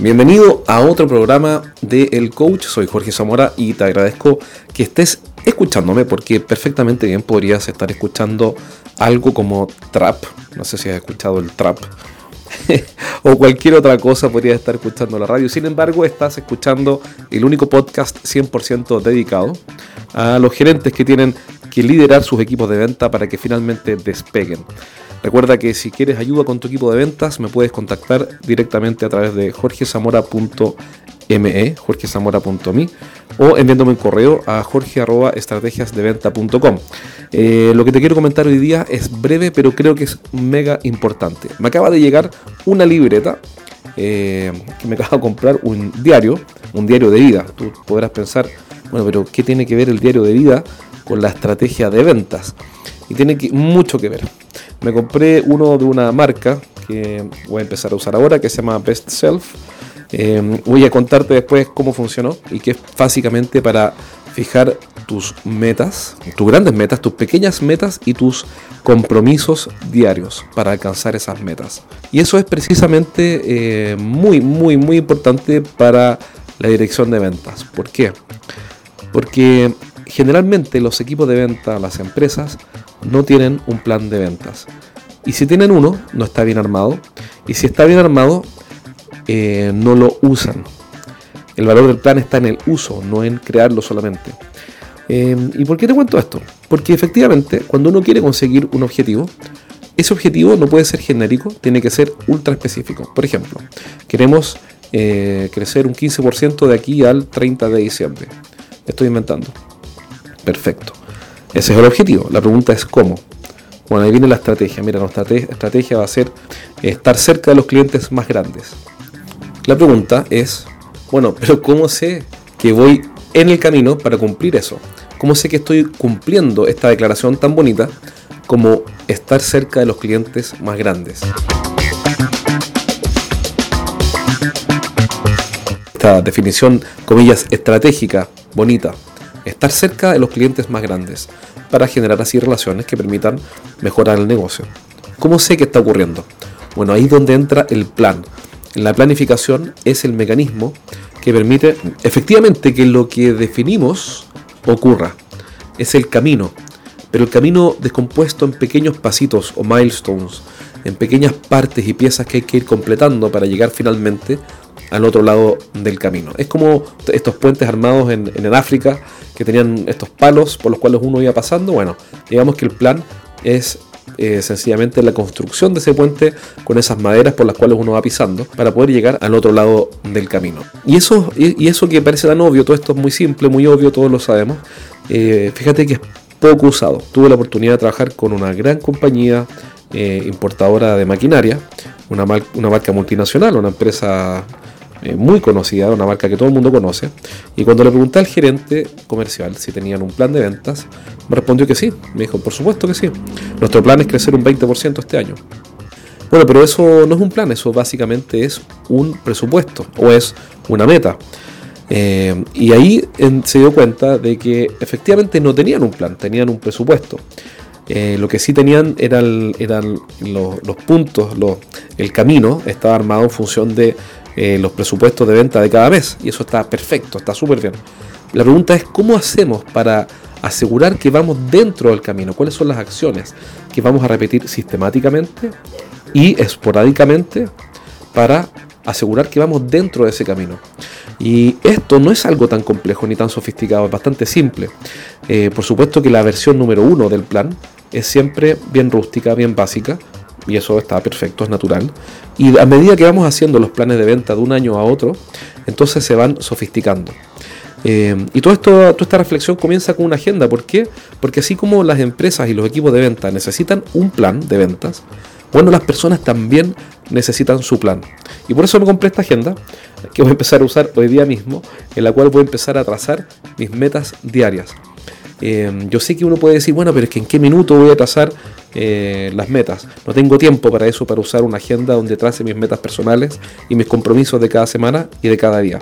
Bienvenido a otro programa de El Coach. Soy Jorge Zamora y te agradezco que estés escuchándome porque perfectamente bien podrías estar escuchando algo como trap. No sé si has escuchado el trap. o cualquier otra cosa podrías estar escuchando la radio. Sin embargo, estás escuchando el único podcast 100% dedicado a los gerentes que tienen que liderar sus equipos de venta para que finalmente despeguen. Recuerda que si quieres ayuda con tu equipo de ventas, me puedes contactar directamente a través de jorgezamora.me, jorgezamora.me, o enviándome un correo a jorge.estrategiasdeventa.com. Eh, lo que te quiero comentar hoy día es breve, pero creo que es mega importante. Me acaba de llegar una libreta eh, que me acaba de comprar un diario, un diario de vida. Tú podrás pensar, bueno, pero ¿qué tiene que ver el diario de vida con la estrategia de ventas? Y tiene mucho que ver. Me compré uno de una marca que voy a empezar a usar ahora, que se llama Best Self. Eh, voy a contarte después cómo funcionó y que es básicamente para fijar tus metas, tus grandes metas, tus pequeñas metas y tus compromisos diarios para alcanzar esas metas. Y eso es precisamente eh, muy, muy, muy importante para la dirección de ventas. ¿Por qué? Porque generalmente los equipos de venta, las empresas, no tienen un plan de ventas. Y si tienen uno, no está bien armado. Y si está bien armado, eh, no lo usan. El valor del plan está en el uso, no en crearlo solamente. Eh, ¿Y por qué te cuento esto? Porque efectivamente, cuando uno quiere conseguir un objetivo, ese objetivo no puede ser genérico, tiene que ser ultra específico. Por ejemplo, queremos eh, crecer un 15% de aquí al 30 de diciembre. Estoy inventando. Perfecto. Ese es el objetivo. La pregunta es cómo. Bueno, ahí viene la estrategia. Mira, nuestra estrategia va a ser estar cerca de los clientes más grandes. La pregunta es, bueno, pero ¿cómo sé que voy en el camino para cumplir eso? ¿Cómo sé que estoy cumpliendo esta declaración tan bonita como estar cerca de los clientes más grandes? Esta definición, comillas, estratégica, bonita, estar cerca de los clientes más grandes para generar así relaciones que permitan mejorar el negocio. ¿Cómo sé que está ocurriendo? Bueno, ahí es donde entra el plan. La planificación es el mecanismo que permite efectivamente que lo que definimos ocurra. Es el camino, pero el camino descompuesto en pequeños pasitos o milestones, en pequeñas partes y piezas que hay que ir completando para llegar finalmente al otro lado del camino. Es como estos puentes armados en, en África que tenían estos palos por los cuales uno iba pasando. Bueno, digamos que el plan es eh, sencillamente la construcción de ese puente con esas maderas por las cuales uno va pisando para poder llegar al otro lado del camino. Y eso, y, eso que parece tan obvio, todo esto es muy simple, muy obvio, todos lo sabemos. Eh, fíjate que es poco usado. Tuve la oportunidad de trabajar con una gran compañía eh, importadora de maquinaria, una, una marca multinacional, una empresa eh, muy conocida, una marca que todo el mundo conoce. Y cuando le pregunté al gerente comercial si tenían un plan de ventas, me respondió que sí. Me dijo, por supuesto que sí. Nuestro plan es crecer un 20% este año. Bueno, pero eso no es un plan, eso básicamente es un presupuesto o es una meta. Eh, y ahí se dio cuenta de que efectivamente no tenían un plan, tenían un presupuesto. Eh, lo que sí tenían eran, eran los, los puntos, el camino estaba armado en función de eh, los presupuestos de venta de cada mes. Y eso está perfecto, está súper bien. La pregunta es cómo hacemos para asegurar que vamos dentro del camino, cuáles son las acciones que vamos a repetir sistemáticamente y esporádicamente para asegurar que vamos dentro de ese camino. Y esto no es algo tan complejo ni tan sofisticado, es bastante simple. Eh, por supuesto que la versión número uno del plan es siempre bien rústica, bien básica, y eso está perfecto, es natural. Y a medida que vamos haciendo los planes de venta de un año a otro, entonces se van sofisticando. Eh, y todo esto, toda esta reflexión comienza con una agenda. ¿Por qué? Porque así como las empresas y los equipos de venta necesitan un plan de ventas, bueno, las personas también necesitan su plan. Y por eso me compré esta agenda que voy a empezar a usar hoy día mismo, en la cual voy a empezar a trazar mis metas diarias. Eh, yo sé que uno puede decir, bueno, pero es que en qué minuto voy a trazar eh, las metas. No tengo tiempo para eso, para usar una agenda donde trace mis metas personales y mis compromisos de cada semana y de cada día.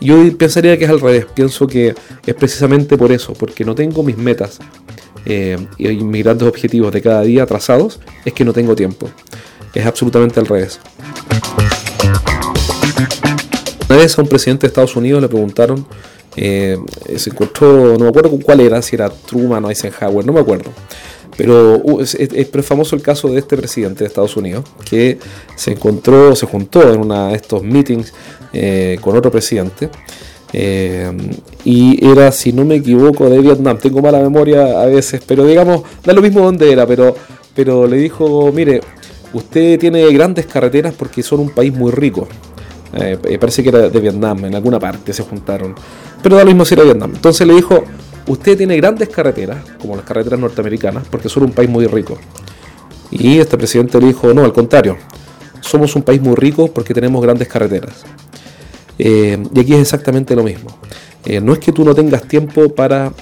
Yo pensaría que es al revés, pienso que es precisamente por eso, porque no tengo mis metas eh, y mis grandes objetivos de cada día trazados, es que no tengo tiempo. Es absolutamente al revés. Una vez a un presidente de Estados Unidos le preguntaron, eh, se encontró, no me acuerdo cuál era, si era Truman o Eisenhower, no me acuerdo. Pero uh, es, famoso el caso de este presidente de Estados Unidos que se encontró, se juntó en uno de estos meetings eh, con otro presidente. Eh, y era, si no me equivoco, de Vietnam. Tengo mala memoria a veces, pero digamos, da lo mismo dónde era, pero, pero le dijo, mire, usted tiene grandes carreteras porque son un país muy rico. Eh, parece que era de Vietnam, en alguna parte se juntaron. Pero da lo mismo si era Vietnam. Entonces le dijo, usted tiene grandes carreteras, como las carreteras norteamericanas, porque son un país muy rico. Y este presidente le dijo, no, al contrario, somos un país muy rico porque tenemos grandes carreteras. Eh, y aquí es exactamente lo mismo. Eh, no es que tú no tengas tiempo para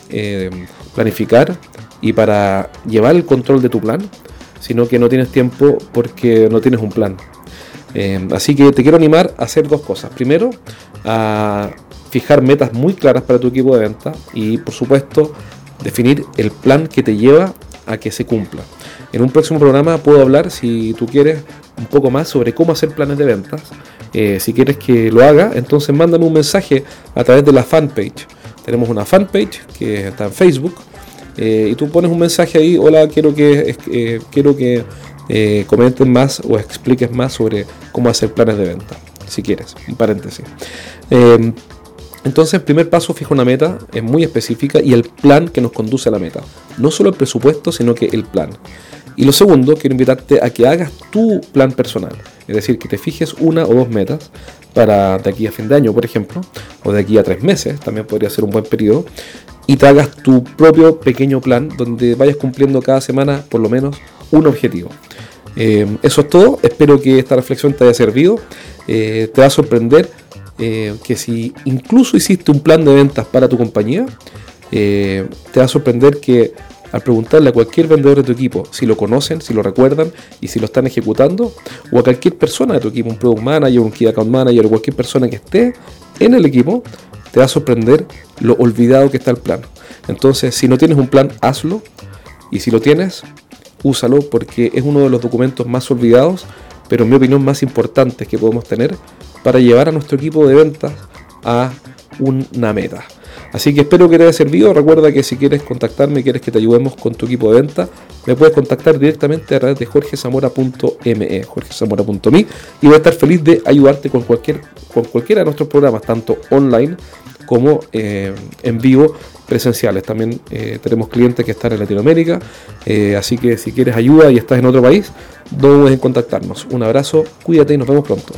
planificar y para llevar el control de tu plan, sino que no tienes tiempo porque no tienes un plan. Eh, así que te quiero animar a hacer dos cosas. Primero, a fijar metas muy claras para tu equipo de venta y por supuesto definir el plan que te lleva a que se cumpla. En un próximo programa puedo hablar, si tú quieres, un poco más sobre cómo hacer planes de ventas. Eh, si quieres que lo haga, entonces mándame un mensaje a través de la fanpage. Tenemos una fanpage que está en Facebook eh, y tú pones un mensaje ahí, hola, quiero que, quiero que eh, comenten más o expliques más sobre cómo hacer planes de venta, si quieres, un paréntesis. Eh, entonces, el primer paso, fija una meta, es muy específica y el plan que nos conduce a la meta. No solo el presupuesto, sino que el plan. Y lo segundo, quiero invitarte a que hagas tu plan personal. Es decir, que te fijes una o dos metas para de aquí a fin de año, por ejemplo, o de aquí a tres meses, también podría ser un buen periodo, y te hagas tu propio pequeño plan donde vayas cumpliendo cada semana por lo menos un objetivo. Eh, eso es todo, espero que esta reflexión te haya servido. Eh, te va a sorprender eh, que si incluso hiciste un plan de ventas para tu compañía, te va a sorprender que al preguntarle a cualquier vendedor de tu equipo si lo conocen, si lo recuerdan y si lo están ejecutando, o a cualquier persona de tu equipo, un product manager, un key account manager o cualquier persona que esté en el equipo, te va a sorprender lo olvidado que está el plan. Entonces, si no tienes un plan, hazlo. Y si lo tienes, úsalo porque es uno de los documentos más olvidados, pero en mi opinión más importantes que podemos tener para llevar a nuestro equipo de ventas a una meta. Así que espero que te haya servido. Recuerda que si quieres contactarme, quieres que te ayudemos con tu equipo de venta, me puedes contactar directamente a través de jorgezamora.me, jorgezamora.me y voy a estar feliz de ayudarte con, cualquier, con cualquiera de nuestros programas, tanto online como eh, en vivo presenciales. También eh, tenemos clientes que están en Latinoamérica, eh, así que si quieres ayuda y estás en otro país, no dudes en contactarnos. Un abrazo, cuídate y nos vemos pronto.